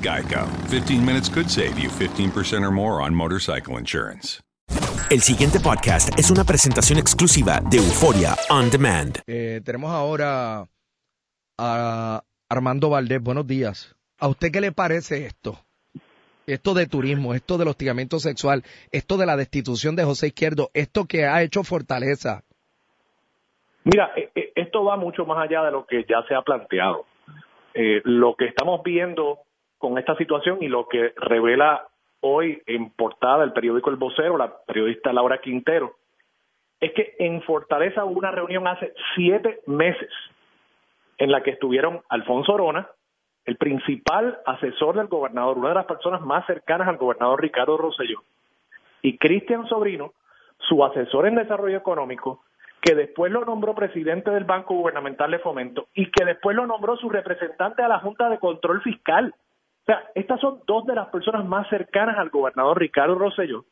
Geico. 15 minutes could save you 15% or more on motorcycle insurance. El siguiente podcast es una presentación exclusiva de Euforia On Demand. Eh, tenemos ahora a Armando Valdés. Buenos días. ¿A usted qué le parece esto? Esto de turismo, esto del hostigamiento sexual, esto de la destitución de José Izquierdo, esto que ha hecho Fortaleza. Mira, eh, eh, esto va mucho más allá de lo que ya se ha planteado. Eh, lo que estamos viendo con esta situación y lo que revela hoy en portada el periódico El Vocero, la periodista Laura Quintero, es que en Fortaleza hubo una reunión hace siete meses en la que estuvieron Alfonso Orona, el principal asesor del gobernador, una de las personas más cercanas al gobernador Ricardo Rosselló, y Cristian Sobrino, su asesor en desarrollo económico, que después lo nombró presidente del Banco Gubernamental de Fomento y que después lo nombró su representante a la Junta de Control Fiscal. Sea, estas son dos de las personas más cercanas al gobernador Ricardo Rosselló.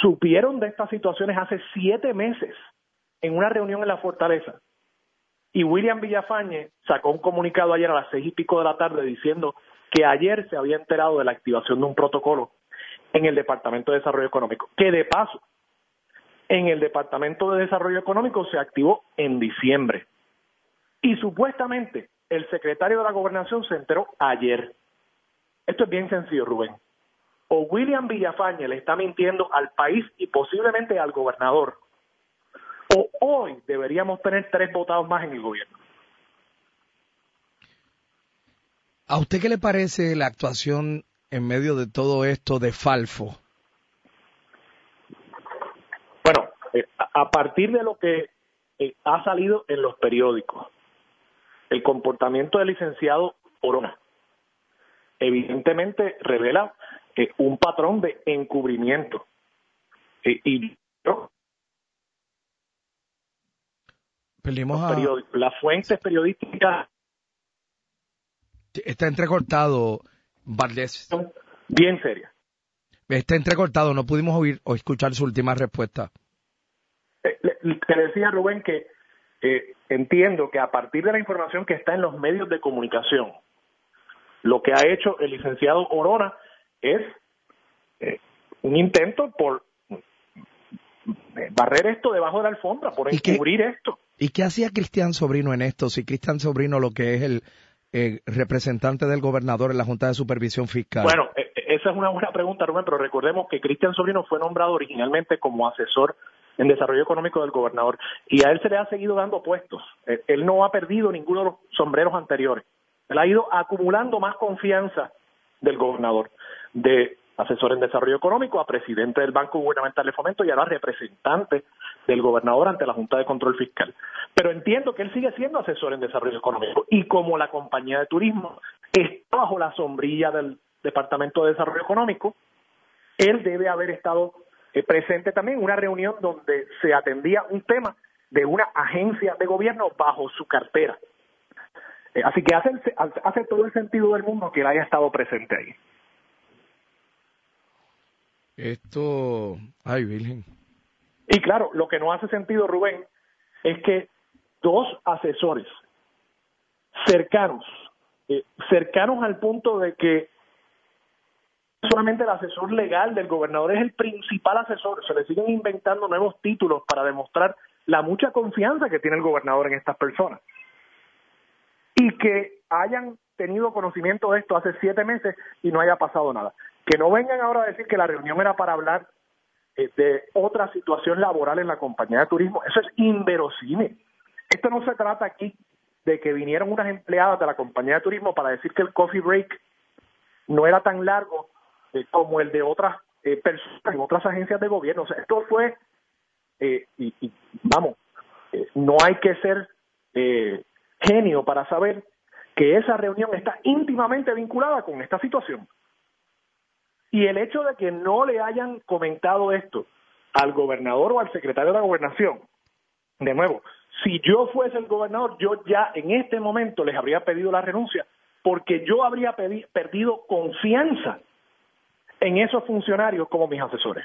Supieron de estas situaciones hace siete meses en una reunión en la Fortaleza. Y William Villafañe sacó un comunicado ayer a las seis y pico de la tarde diciendo que ayer se había enterado de la activación de un protocolo en el Departamento de Desarrollo Económico, que de paso en el Departamento de Desarrollo Económico se activó en diciembre. Y supuestamente el secretario de la Gobernación se enteró ayer. Esto es bien sencillo, Rubén. O William Villafañe le está mintiendo al país y posiblemente al gobernador, o hoy deberíamos tener tres votados más en el gobierno. ¿A usted qué le parece la actuación en medio de todo esto de Falfo? Bueno, eh, a partir de lo que eh, ha salido en los periódicos, el comportamiento del licenciado Orona evidentemente revela eh, un patrón de encubrimiento. Eh, y yo, Perdimos a... las fuentes periodísticas Está entrecortado, Valdés. bien serias. Está entrecortado, no pudimos oír o escuchar su última respuesta. Eh, Te decía Rubén que eh, entiendo que a partir de la información que está en los medios de comunicación, lo que ha hecho el licenciado Orona es eh, un intento por eh, barrer esto debajo de la alfombra, por ¿Y qué- encubrir esto. ¿Y qué hacía Cristian Sobrino en esto? Si Cristian Sobrino lo que es el eh, representante del gobernador en la Junta de Supervisión Fiscal. Bueno, eh, eh, esa es una buena pregunta, Rubén, pero recordemos que Cristian Sobrino fue nombrado originalmente como asesor en desarrollo económico del gobernador y a él se le ha seguido dando puestos. Él, él no ha perdido ninguno de los sombreros anteriores. Él ha ido acumulando más confianza del gobernador, de asesor en desarrollo económico a presidente del Banco Gubernamental de Fomento y ahora representante del gobernador ante la Junta de Control Fiscal. Pero entiendo que él sigue siendo asesor en desarrollo económico y como la compañía de turismo está bajo la sombrilla del Departamento de Desarrollo Económico, él debe haber estado eh, presente también en una reunión donde se atendía un tema de una agencia de gobierno bajo su cartera. Eh, así que hace, hace todo el sentido del mundo que él haya estado presente ahí. Esto, ay Virgen. Y claro, lo que no hace sentido, Rubén, es que dos asesores cercanos, eh, cercanos al punto de que solamente el asesor legal del gobernador es el principal asesor, se le siguen inventando nuevos títulos para demostrar la mucha confianza que tiene el gobernador en estas personas. Y que hayan tenido conocimiento de esto hace siete meses y no haya pasado nada. Que no vengan ahora a decir que la reunión era para hablar eh, de otra situación laboral en la compañía de turismo. Eso es inverosímil. Esto no se trata aquí de que vinieron unas empleadas de la compañía de turismo para decir que el coffee break no era tan largo eh, como el de otras eh, personas en otras agencias de gobierno. Esto fue, y, y, vamos, no hay que ser genio para saber que esa reunión está íntimamente vinculada con esta situación. Y el hecho de que no le hayan comentado esto al gobernador o al secretario de la gobernación, de nuevo, si yo fuese el gobernador, yo ya en este momento les habría pedido la renuncia, porque yo habría perdido confianza en esos funcionarios como mis asesores.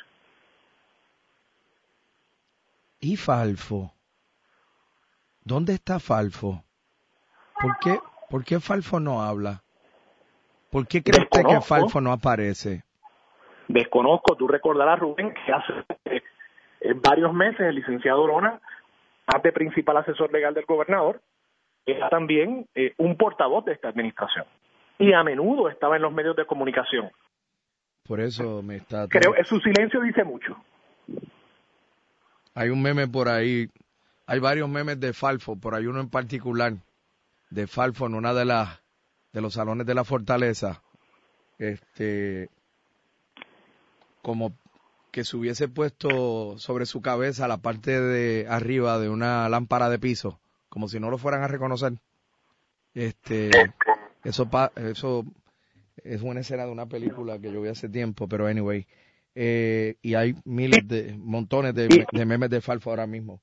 ¿Y Falfo? ¿Dónde está Falfo? ¿Por qué, por qué Falfo no habla? ¿Por qué cree usted que Falfo no aparece? Desconozco, tú recordarás, Rubén, que hace eh, varios meses el licenciado Lona, de principal asesor legal del gobernador, era también eh, un portavoz de esta administración. Y a menudo estaba en los medios de comunicación. Por eso me está... Creo que su silencio dice mucho. Hay un meme por ahí, hay varios memes de Falfo, por ahí uno en particular, de Falfo en una de las de los salones de la fortaleza, este, como que se hubiese puesto sobre su cabeza la parte de arriba de una lámpara de piso, como si no lo fueran a reconocer. Este, eso, eso es una escena de una película que yo vi hace tiempo, pero anyway, eh, y hay miles de, montones de, memes de Falfo ahora mismo.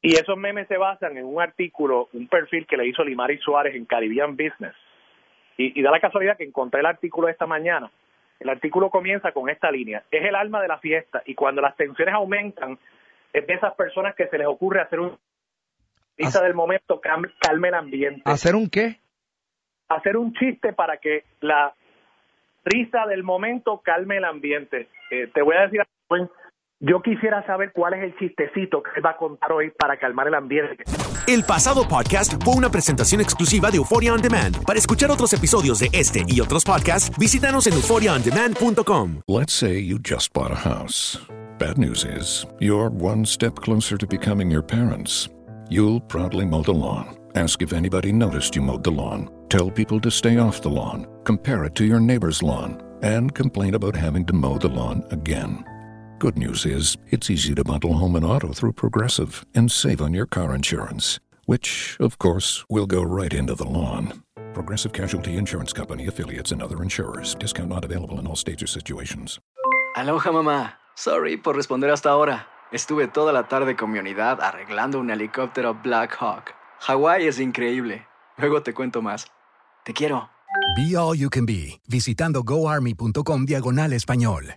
Y esos memes se basan en un artículo, un perfil que le hizo Limari Suárez en Caribbean Business. Y, y da la casualidad que encontré el artículo esta mañana el artículo comienza con esta línea. Es el alma de la fiesta y cuando las tensiones aumentan, es de esas personas que se les ocurre hacer un risa del momento calme el ambiente. ¿Hacer un qué? Hacer un chiste para que la risa del momento calme el ambiente. Eh, te voy a decir, yo quisiera saber cuál es el chistecito que va a contar hoy para calmar el ambiente. El pasado podcast fue una presentación exclusiva de Euphoria On Demand. Para escuchar otros episodios de este y otros podcasts, visítanos en euphoriaondemand.com. Let's say you just bought a house. Bad news is, you're one step closer to becoming your parents. You'll proudly mow the lawn. Ask if anybody noticed you mowed the lawn. Tell people to stay off the lawn. Compare it to your neighbor's lawn. And complain about having to mow the lawn again. Good news is, it's easy to bundle home and auto through Progressive and save on your car insurance, which, of course, will go right into the lawn. Progressive Casualty Insurance Company, affiliates, and other insurers. Discount not available in all states or situations. Aloha, mamá. Sorry por responder hasta ahora. Estuve toda la tarde con mi unidad arreglando un helicóptero Black Hawk. Hawái es increíble. Luego te cuento más. Te quiero. Be All You Can Be, visitando goarmy.com diagonal español.